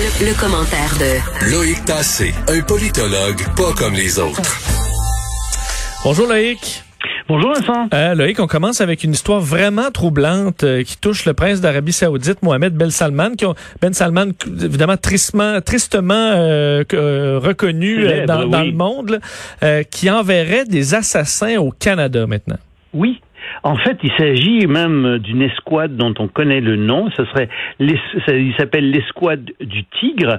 Le, commentaire de Loïc Tassé, un politologue pas comme les autres. Bonjour Loïc. Bonjour Vincent. Euh, Loïc, on commence avec une histoire vraiment troublante euh, qui touche le prince d'Arabie Saoudite, Mohamed Ben Salman, qui ont, Ben Salman évidemment tristement, tristement euh, euh reconnu dans, dans, le monde, qui enverrait des assassins au Canada maintenant. Oui, en fait, il s'agit même d'une escouade dont on connaît le nom. Ce serait, il s'appelle l'escouade du Tigre.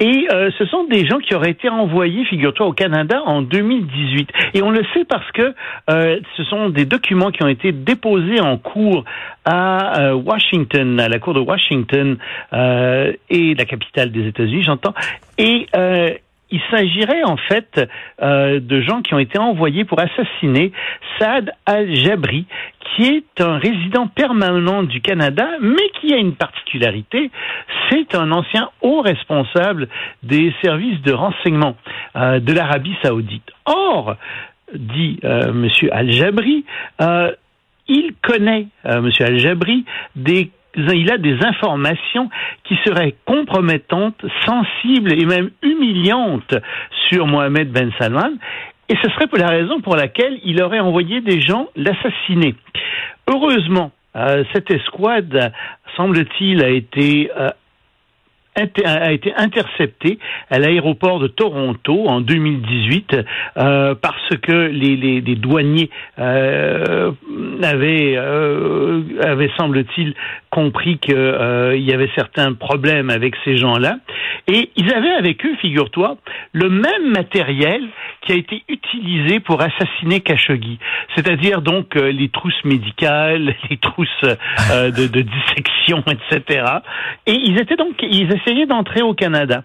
Et euh, ce sont des gens qui auraient été envoyés, figure-toi, au Canada en 2018. Et on le sait parce que euh, ce sont des documents qui ont été déposés en cours à euh, Washington, à la cour de Washington et la capitale des États-Unis, j'entends. Et il s'agirait en fait euh, de gens qui ont été envoyés pour assassiner Saad al-Jabri, qui est un résident permanent du Canada, mais qui a une particularité, c'est un ancien haut responsable des services de renseignement euh, de l'Arabie saoudite. Or, dit euh, M. al-Jabri, euh, il connaît, M. al-Jabri, des il a des informations qui seraient compromettantes, sensibles et même humiliantes sur Mohamed Ben Salman. Et ce serait pour la raison pour laquelle il aurait envoyé des gens l'assassiner. Heureusement, euh, cette escouade, semble-t-il, a été euh, a été intercepté à l'aéroport de Toronto en 2018 euh, parce que les, les, les douaniers euh, avaient, euh, avaient semble-t-il, compris qu'il euh, y avait certains problèmes avec ces gens-là. Et ils avaient avec eux, figure-toi, le même matériel qui a été utilisé pour assassiner Khashoggi, c'est-à-dire donc euh, les trousses médicales, les trousses euh, de, de, dissection, etc. Et ils étaient donc, ils essayaient d'entrer au Canada.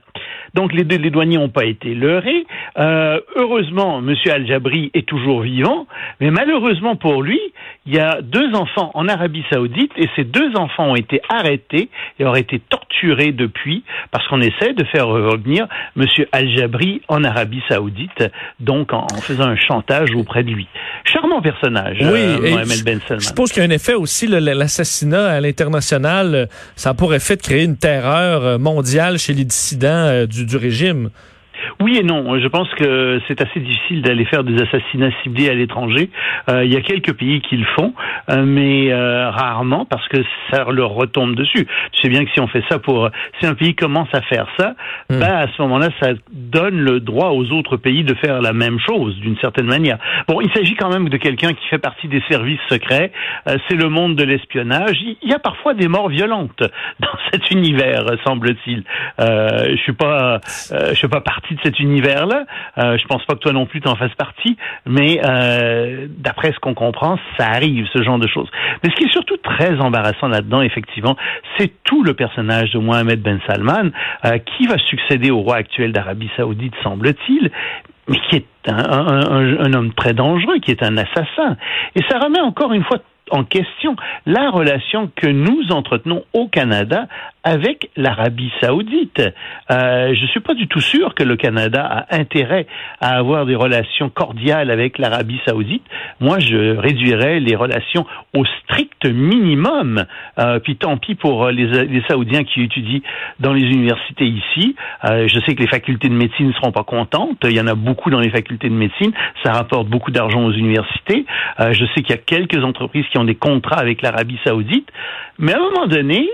Donc les, les douaniers n'ont pas été leurrés. Euh, heureusement, M. Al-Jabri est toujours vivant, mais malheureusement pour lui, il y a deux enfants en Arabie Saoudite et ces deux enfants ont été arrêtés et auraient été torturés depuis parce qu'on essaie de faire revenir M. Al-Jabri en Arabie Saoudite, donc en, faisant un chantage auprès de lui. Charmant personnage, oui, euh, Mohamed Ben Salman. Je suppose qu'il y a un effet aussi, l'assassinat à l'international, ça a pour effet de créer une terreur euh, mondiale chez les dissidents euh, du régime. Oui et non. Je pense que c'est assez difficile d'aller faire des assassinats ciblés à l'étranger. Euh, il y a quelques pays qui le font, euh, mais euh, rarement parce que ça leur retombe dessus. Tu sais bien que si on fait ça pour, si un pays commence à faire ça, hmm. ben à ce moment-là, ça donne le droit aux autres pays de faire la même chose d'une certaine manière. Bon, il s'agit quand même de quelqu'un qui fait partie des services secrets. c'est le monde de l'espionnage. Il y a parfois des morts violentes dans cet univers, semble-t-il. je suis pas, je suis pas de cet univers-là. Euh, je pense pas que toi non plus t'en fasses partie, mais euh, d'après ce qu'on comprend, ça arrive ce genre de choses. Mais ce qui est surtout très embarrassant là-dedans, effectivement, c'est tout le personnage de Mohamed Ben Salman euh, qui va succéder au roi actuel d'Arabie Saoudite, semble-t-il, mais qui est un, un, homme très dangereux, qui est un assassin. Et ça remet encore une fois en question la relation que nous entretenons au Canada avec l'Arabie saoudite. Euh, je ne suis pas du tout sûr que le Canada a intérêt à avoir des relations cordiales avec l'Arabie saoudite. Moi, je réduirais les relations au strict minimum. Euh, puis tant pis pour les, les, Saoudiens qui étudient dans les universités ici. Euh, je sais que les facultés de médecine ne seront pas contentes. Il y en a beaucoup dans les facultés de médecine. Ça rapporte beaucoup d'argent aux universités. Euh, je sais qu'il y a quelques entreprises qui ont des contrats avec l'Arabie saoudite. Mais à un moment donné,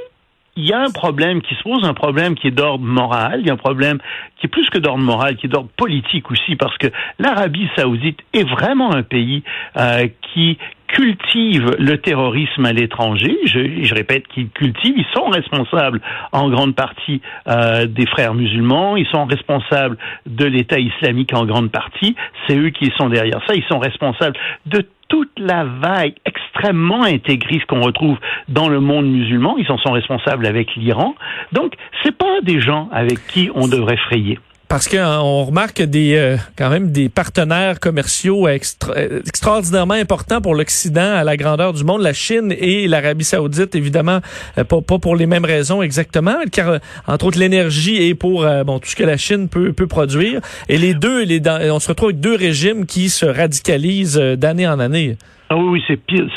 il y a un problème qui se pose, un problème qui est d'ordre moral, il y a un problème qui est plus que d'ordre moral, qui est d'ordre politique aussi, parce que l'Arabie saoudite est vraiment un pays euh, qui cultive le terrorisme à l'étranger. Je, répète qu'ils cultivent. Ils sont responsables en grande partie euh, des frères musulmans. Ils sont responsables de l'État islamique en grande partie. C'est eux qui sont derrière ça. Ils sont responsables de toute la vague extrêmement intégriste qu'on retrouve dans le monde musulman. Ils en sont responsables avec l'Iran. Donc, c'est pas des gens avec qui on devrait frayer parce qu'on hein, remarque des euh, quand même des partenaires commerciaux extraordinairement importants pour l'Occident à la grandeur du monde, la Chine et l'Arabie Saoudite, évidemment, euh, pas, pas, pour les mêmes raisons exactement, car euh, entre autres l'énergie est pour bon tout ce que la Chine peut, peut produire. Et les deux, on se retrouve avec deux régimes qui se radicalisent d'année en année. Ah oui, oui, c'est pire,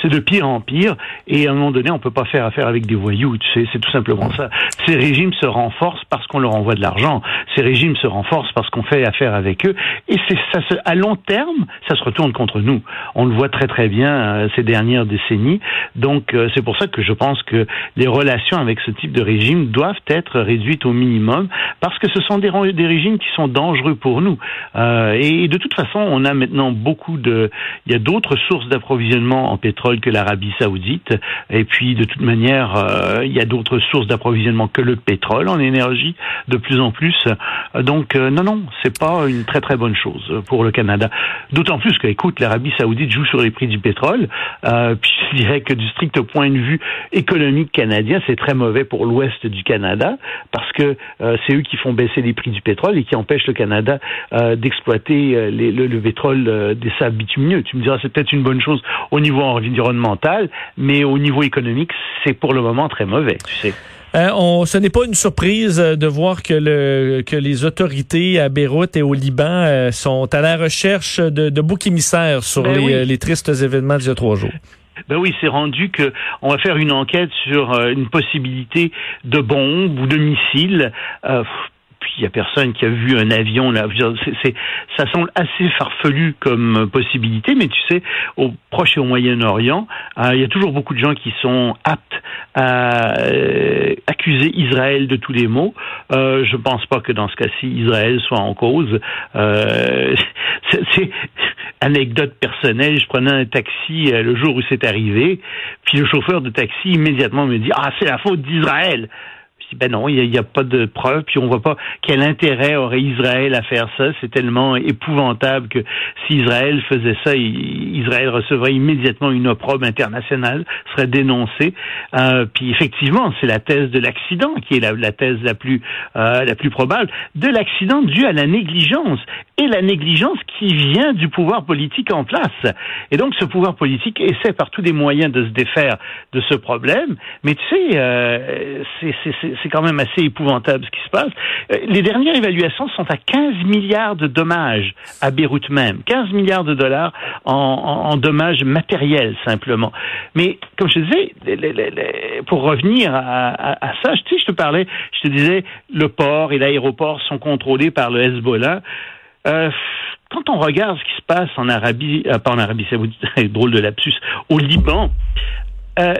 c'est de pire en pire. Et à un moment donné, on peut pas faire affaire avec des voyous. Tu sais, c'est tout simplement ça. Ces régimes se renforcent parce qu'on leur envoie de l'argent. Ces régimes se renforcent parce qu'on fait affaire avec eux. Et c'est ça, se, à long terme, ça se retourne contre nous. On le voit très très bien euh, ces dernières décennies. Donc euh, c'est pour ça que je pense que les relations avec ce type de régime doivent être réduites au minimum parce que ce sont des, des régimes qui sont dangereux pour nous. Euh, et de toute façon, on a maintenant beaucoup de, il y a d'autres sources d'approvisionnement en pétrole que l'Arabie saoudite. Et puis, de toute manière, euh, il y a d'autres sources d'approvisionnement que le pétrole en énergie, de plus en plus. Donc, euh, non, non, c'est pas une très très bonne chose pour le Canada. D'autant plus que, écoute, l'Arabie saoudite joue sur les prix du pétrole. Euh, puis, je dirais que du strict point de vue économique canadien, c'est très mauvais pour l'ouest du Canada parce que c'est eux qui font baisser les prix du pétrole et qui empêchent le Canada d'exploiter le, le, pétrole des sables bitumineux. Tu me diras, c'est peut-être une bonne bonne chose au niveau environnemental, mais au niveau économique, c'est pour le moment très mauvais, tu sais. Euh, on, ce n'est pas une surprise euh, de voir que, le, que les autorités à Beyrouth et au Liban euh, sont à la recherche de, de boucs émissaires sur ben les, les, tristes événements d'il y a trois jours. Ben oui, c'est rendu que on va faire une enquête sur une possibilité de bombe ou de missile puis il y a personne qui a vu un avion là. C'est, ça semble assez farfelu comme possibilité, mais tu sais, au Proche et au Moyen-Orient, euh, il y a toujours beaucoup de gens qui sont aptes à euh, accuser Israël de tous les maux. Euh, je pense pas que dans ce cas-ci, Israël soit en cause. Euh, c'est, anecdote personnelle. Je prenais un taxi le jour où c'est arrivé, puis le chauffeur de taxi immédiatement me dit ah c'est la faute d'Israël ben non, il n'y a, pas de preuves, puis on voit pas quel intérêt aurait Israël à faire ça. C'est tellement épouvantable que si Israël faisait ça, Israël recevrait immédiatement une opprobre internationale, serait dénoncé. Euh, puis effectivement, c'est la thèse de l'accident qui est la, thèse la plus euh, la plus probable de l'accident dû à la négligence et la négligence qui vient du pouvoir politique en place. Et donc ce pouvoir politique essaie par tous les moyens de se défaire de ce problème. Mais tu sais, euh, c'est quand même assez épouvantable ce qui se passe. Euh, les dernières évaluations sont à 15 milliards de dommages à Beyrouth même. 15 milliards de dollars en, en, dommages matériels simplement. Mais comme je disais, pour revenir à, à, ça, tu sais, je te parlais, je te disais, le port et l'aéroport sont contrôlés par le Hezbollah. Euh, quand on regarde ce qui se passe en Arabie, euh, pas en Arabie Saoudite, drôle de lapsus, au Liban, euh,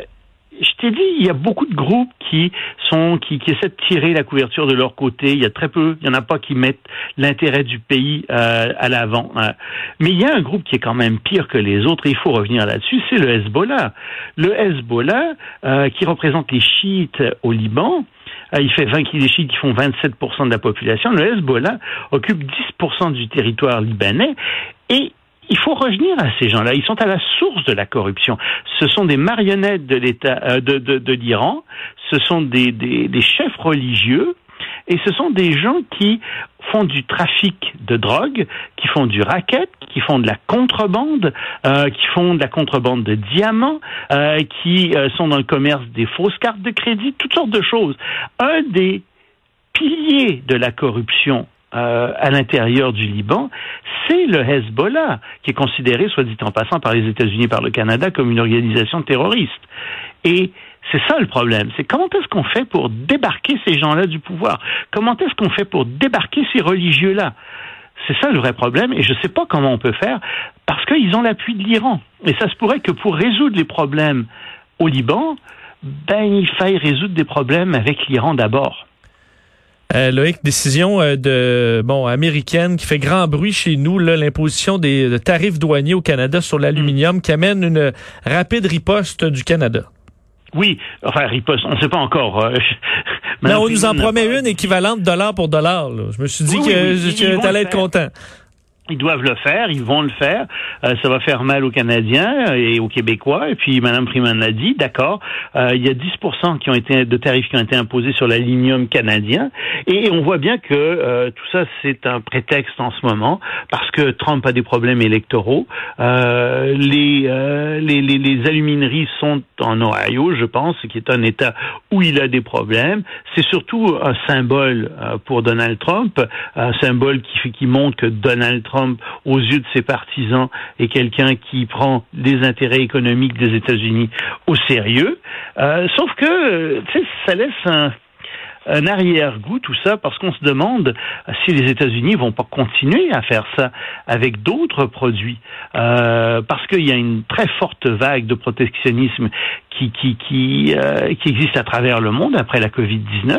je t'ai dit, il y a beaucoup de groupes qui sont qui, qui, essaient de tirer la couverture de leur côté. Il y a très peu, il y en a pas qui mettent l'intérêt du pays euh, à l'avant. Hein. Mais il y a un groupe qui est quand même pire que les autres. Et il faut revenir là-dessus. C'est le Hezbollah. Le Hezbollah, euh, qui représente les chiites au Liban. Euh, il fait 20 les qui font 27% de la population. Le Hezbollah occupe 10% du territoire libanais et il faut revenir à ces gens-là. Ils sont à la source de la corruption. Ce sont des marionnettes de l'État euh, de, de, de l'Iran. Ce sont des, des, des chefs religieux. Et ce sont des gens qui font du trafic de drogue, qui font du racket, qui font de la contrebande, euh, qui font de la contrebande de diamants, euh, qui euh, sont dans le commerce des fausses cartes de crédit, toutes sortes de choses. Un des piliers de la corruption à l'intérieur du Liban, c'est le Hezbollah, qui est considéré, soit dit en passant, par les États-Unis et par le Canada comme une organisation terroriste. Et c'est ça le problème. C'est comment est-ce qu'on fait pour débarquer ces gens-là du pouvoir? Comment est-ce qu'on fait pour débarquer ces religieux-là? C'est ça le vrai problème, et je ne sais pas comment on peut faire, parce qu'ils ont l'appui de l'Iran. Et ça se pourrait que pour résoudre les problèmes au Liban, ben, il faille résoudre des problèmes avec l'Iran d'abord. Euh, Loïc, décision euh, de bon américaine qui fait grand bruit chez nous, l'imposition des tarifs douaniers au Canada sur l'aluminium qui amène une rapide riposte du Canada. Oui, enfin riposte, on ne sait pas encore. Euh, non, on nous en promet une équivalente dollar pour dollar. Je me suis dit que tu allais être content. Ils doivent le faire, ils vont le faire. Euh, ça va faire mal aux Canadiens et aux Québécois. Et puis, Mme Freeman l'a dit, d'accord, euh, il y a 10 qui ont été de tarifs qui ont été imposés sur l'aluminium canadien. Et on voit bien que euh, tout ça, c'est un prétexte en ce moment parce que Trump a des problèmes électoraux. Les, les, les, les, alumineries sont en Ohio, je pense, qui est un État où il a des problèmes. C'est surtout un symbole pour Donald Trump, un symbole qui, qui montre que Donald Trump Aux yeux de ses partisans, est quelqu'un qui prend les intérêts économiques des États-Unis au sérieux. Euh, sauf que, sais, ça laisse un arrière-goût, tout ça, parce qu'on se demande si les États-Unis vont pas continuer à faire ça avec d'autres produits, euh, parce qu'il y a une très forte vague de protectionnisme qui euh, existe à travers le monde après la Covid-19,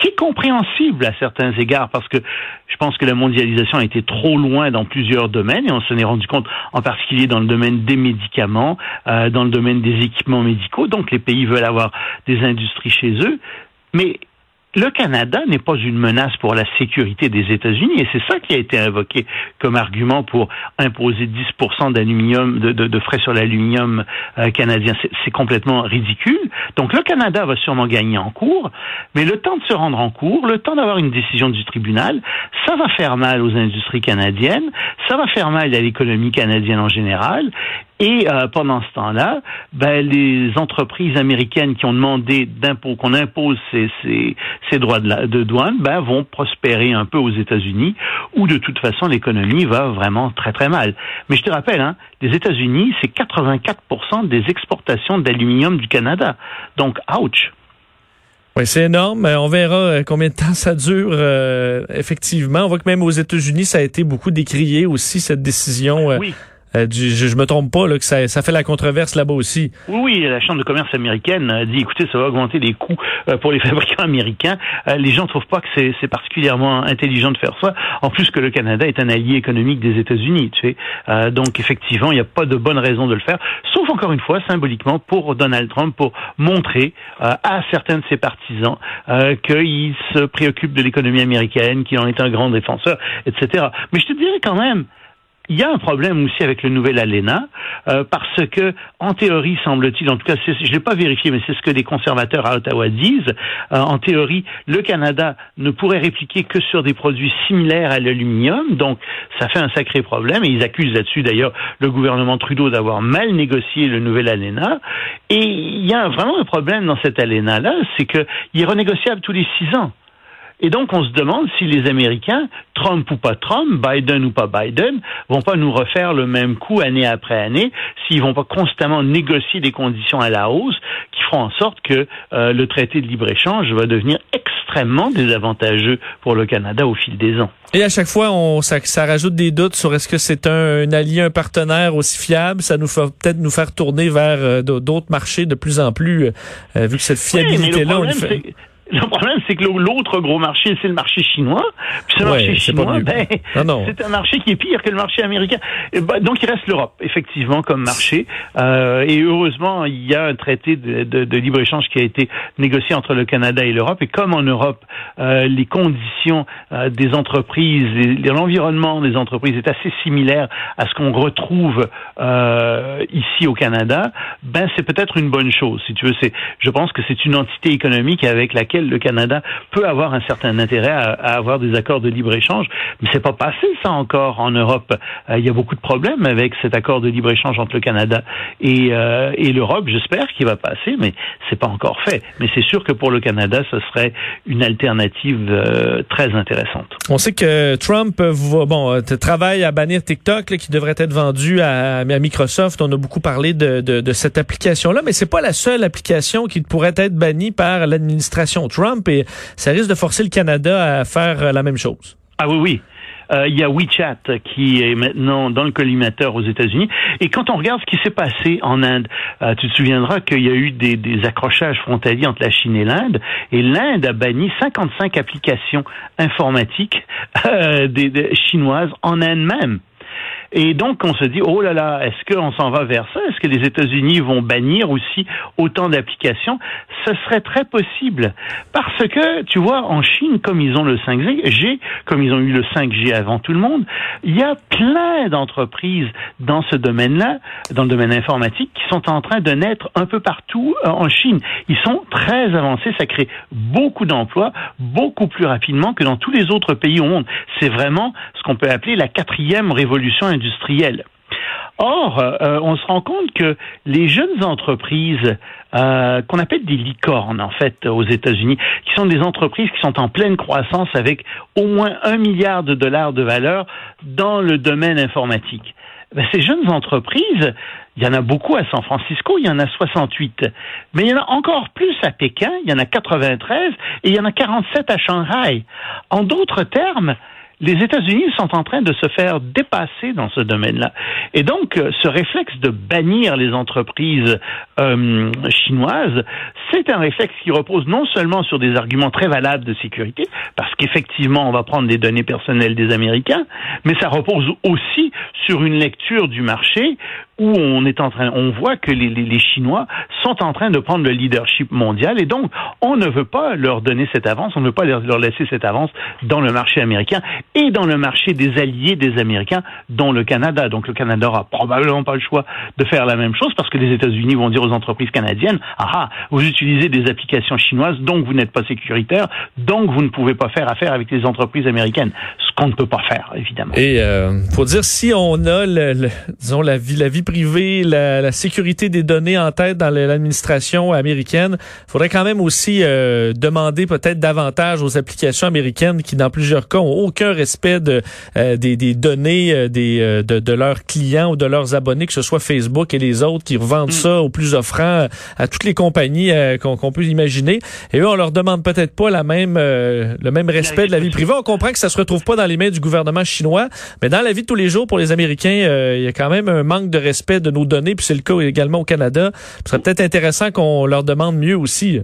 qui est compréhensible à certains égards, parce que je pense que la mondialisation a été trop loin dans plusieurs domaines, et on s'en est rendu compte en particulier dans le domaine des médicaments, euh, dans le domaine des équipements médicaux, donc les pays veulent avoir des industries chez eux, mais le Canada n'est pas une menace pour la sécurité des États-Unis et c'est ça qui a été invoqué comme argument pour imposer 10% d'aluminium, de, frais sur l'aluminium euh, canadien. C'est complètement ridicule. Donc le Canada va sûrement gagner en cours, mais le temps de se rendre en cours, le temps d'avoir une décision du tribunal, ça va faire mal aux industries canadiennes, ça va faire mal à l'économie canadienne en général et euh, pendant ce temps-là, ben, les entreprises américaines qui ont demandé d'impôt qu'on impose ces, ces, ces droits de, de douane, ben, vont prospérer un peu aux États-Unis, où de toute façon l'économie va vraiment très très mal. Mais je te rappelle, hein, les États-Unis, c'est 84% des exportations d'aluminium du Canada. Donc, ouch. Oui, c'est énorme. On verra euh, combien de temps ça dure. Euh, effectivement, on voit que même aux États-Unis, ça a été beaucoup décrié aussi cette décision. oui. Euh, je, je me trompe pas là, que ça, ça fait la controverse là-bas aussi. Oui, la Chambre de commerce américaine a dit, écoutez, ça va augmenter les coûts euh, pour les fabricants américains. Euh, les gens trouvent pas que c'est particulièrement intelligent de faire ça. En plus que le Canada est un allié économique des États-Unis, tu sais. donc effectivement, il n'y a pas de bonne raison de le faire, sauf encore une fois symboliquement pour Donald Trump pour montrer à certains de ses partisans qu'il se préoccupe de l'économie américaine, qu'il en est un grand défenseur, etc. Mais je te dirais quand même, il y a un problème aussi avec le nouvel ALENA, euh, parce que, en théorie, semble-t-il, en tout cas, je ne l'ai pas vérifié, mais c'est ce que les conservateurs à Ottawa disent, euh, en théorie, le Canada ne pourrait répliquer que sur des produits similaires à l'aluminium, donc ça fait un sacré problème, et ils accusent là-dessus d'ailleurs le gouvernement Trudeau d'avoir mal négocié le nouvel ALENA, et il y a vraiment un problème dans cet ALENA-là, c'est qu'il est renégociable tous les six ans. Et donc, on se demande si les Américains, Trump ou pas Trump, Biden ou pas Biden, vont pas nous refaire le même coup année après année, s'ils vont pas constamment négocier des conditions à la hausse qui feront en sorte que euh, le traité de libre-échange va devenir extrêmement désavantageux pour le Canada au fil des ans. Et à chaque fois, on, ça, ça rajoute des doutes sur est-ce que c'est un, allié, un partenaire aussi fiable. Ça nous fait peut-être nous faire tourner vers euh, d'autres marchés de plus en plus, euh, vu que cette fiabilité-là, on fait... Le problème, c'est que l'autre gros marché, c'est le marché chinois. Puis ce marché chinois, ben, c'est un marché qui est pire que le marché américain. Ben, donc, il reste l'Europe, effectivement, comme marché. Euh, et heureusement, il y a un traité de, de, de libre-échange qui a été négocié entre le Canada et l'Europe. Et comme en Europe, euh, les conditions euh, des entreprises, l'environnement des entreprises est assez similaire à ce qu'on retrouve euh, ici au Canada, ben c'est peut-être une bonne chose. Si tu veux, je pense que c'est une entité économique avec laquelle le Canada peut avoir un certain intérêt à, avoir des accords de libre-échange. Mais c'est pas passé ça encore en Europe. Euh, il y a beaucoup de problèmes avec cet accord de libre-échange entre le Canada et, euh, et l'Europe. J'espère qu'il va passer, mais c'est pas encore fait. Mais c'est sûr que pour le Canada, ce serait une alternative euh, très intéressante. On sait que Trump bon, travaille à bannir TikTok, qui devrait être vendu à, Microsoft. On a beaucoup parlé de, de, de cette application-là, mais c'est pas la seule application qui pourrait être bannie par l'administration Trump et ça risque de forcer le Canada à faire euh, la même chose. Ah oui, oui. Euh, il y a WeChat qui est maintenant dans le collimateur aux États-Unis. Et quand on regarde ce qui s'est passé en Inde, euh, tu te souviendras qu'il y a eu des, accrochages frontaliers entre la Chine et l'Inde. Et l'Inde a banni 55 applications informatiques chinoises en Inde même. Et donc, on se dit, oh là là, est-ce qu'on s'en va vers ça? Est-ce que les États-Unis vont bannir aussi autant d'applications? Ce serait très possible. Parce que, tu vois, en Chine, comme ils ont le 5G, comme ils ont eu le 5G avant tout le monde, il y a plein d'entreprises dans ce domaine-là, dans le domaine informatique, qui sont en train de naître un peu partout euh, en Chine. Ils sont très avancés, ça crée beaucoup d'emplois, beaucoup plus rapidement que dans tous les autres pays au monde. C'est vraiment ce qu'on peut appeler la quatrième révolution industrielle. Or, euh, on se rend compte que les jeunes entreprises euh, qu'on appelle des licornes en fait aux États-Unis, qui sont des entreprises qui sont en pleine croissance avec au moins un milliard de dollars de valeur dans le domaine informatique. Ben, ces jeunes entreprises, il y en a beaucoup à San Francisco, il y en a 68. Mais il y en a encore plus à Pékin, il y en a 93 et il y en a 47 à Shanghai. En d'autres termes, les États-Unis sont en train de se faire dépasser dans ce domaine-là. Et donc, euh, ce réflexe de bannir les entreprises euh, chinoises, c'est un réflexe qui repose non seulement sur des arguments très valables de sécurité, parce qu'effectivement, on va prendre des données personnelles des Américains, mais ça repose aussi sur une lecture du marché où on est en train, on voit que les, les, Chinois sont en train de prendre le leadership mondial et donc on ne veut pas leur donner cette avance, on ne veut pas leur, laisser cette avance dans le marché américain et dans le marché des alliés des Américains, dont le Canada. Donc le Canada aura probablement pas le choix de faire la même chose parce que les États-Unis vont dire aux entreprises canadiennes ah, ah vous utilisez des applications chinoises, donc vous n'êtes pas sécuritaire, donc vous ne pouvez pas faire affaire avec les entreprises américaines, ce qu'on ne peut pas faire évidemment. Et euh, faut dire si on a le, disons la vie la vie privée, la, sécurité des données en tête dans l'administration américaine, il faudrait quand même aussi euh, demander peut-être davantage aux applications américaines qui, dans plusieurs cas, ont aucun respect de, euh, des, des, données euh, des, de, de, leurs clients ou de leurs abonnés, que ce soit Facebook et les autres qui revendent mm. ça au plus offrant à toutes les compagnies qu'on peut imaginer. Et eux, on leur demande peut-être pas la même, le même respect de la vie privée. On comprend que ça se retrouve pas dans les mains du gouvernement chinois, mais dans la vie de tous les jours pour les Américains, il y a quand même un manque de respect de nos données, puis c'est le cas également au Canada. Ce serait peut-être intéressant qu'on leur demande mieux aussi.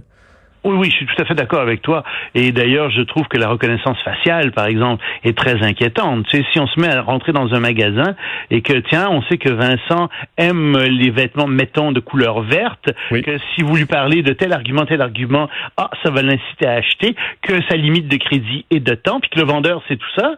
Oui, oui, je suis tout à fait d'accord avec toi. Et d'ailleurs, je trouve que la reconnaissance faciale, par exemple, est très inquiétante. Tu sais, si on se met à rentrer dans un magasin et que, tiens, on sait que Vincent aime les vêtements, mettons, de couleur verte, que si vous lui parlez de tel argument, tel argument, ah, ça va l'inciter à acheter, que sa limite de crédit est de temps, puis que le vendeur, c'est tout ça,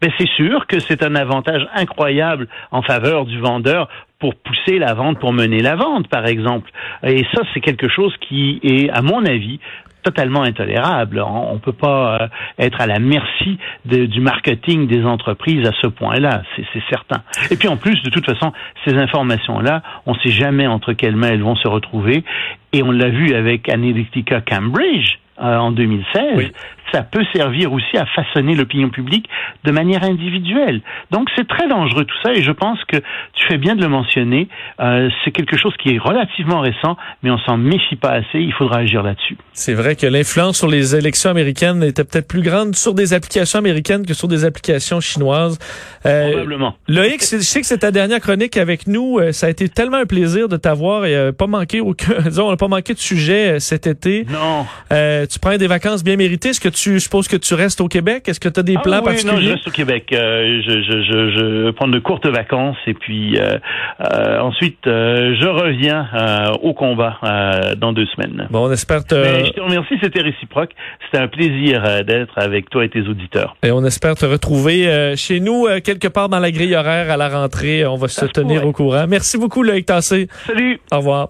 ben c'est sûr que c'est un avantage incroyable en faveur du vendeur pour pousser la vente, pour mener la vente, par exemple. Et ça, c'est quelque chose qui est, à mon avis, totalement intolérable. On ne peut pas euh, être à la merci du marketing des entreprises à ce point-là, c'est certain. Et puis en plus, de toute façon, ces informations-là, on ne sait jamais entre quelles mains elles vont se retrouver. Et on l'a vu avec Analytica Cambridge euh, en 2016 ça peut servir aussi à façonner l'opinion publique de manière individuelle. Donc c'est très dangereux tout ça et je pense que tu fais bien de le mentionner. Euh, c'est quelque chose qui est relativement récent, mais on s'en méfie pas assez. Il faudra agir là-dessus. C'est vrai que l'influence sur les élections américaines était peut-être plus grande sur des applications américaines que sur des applications chinoises. Euh, Probablement. Loïc, je sais que c'est ta dernière chronique avec nous. Euh, ça a été tellement un plaisir de t'avoir et euh, pas manqué aucun, disons, on n'a pas manqué de sujet euh, cet été. Non. Tu prends des vacances bien méritées? Est-ce que tu, je suppose que tu restes au Québec? Est-ce que tu as des ah plans oui, particuliers? Non, je reste au Québec. Euh, je, je, je, je prends de courtes vacances et puis euh, euh, ensuite je reviens au combat dans deux semaines. Bon, on espère te... je te remercie, c'était réciproque. C'était un plaisir d'être avec toi et tes auditeurs. Et on espère te retrouver chez nous quelque part dans la grille horaire à la rentrée. On va se tenir au courant. Merci beaucoup, Loïc Tassé. Salut. Au revoir.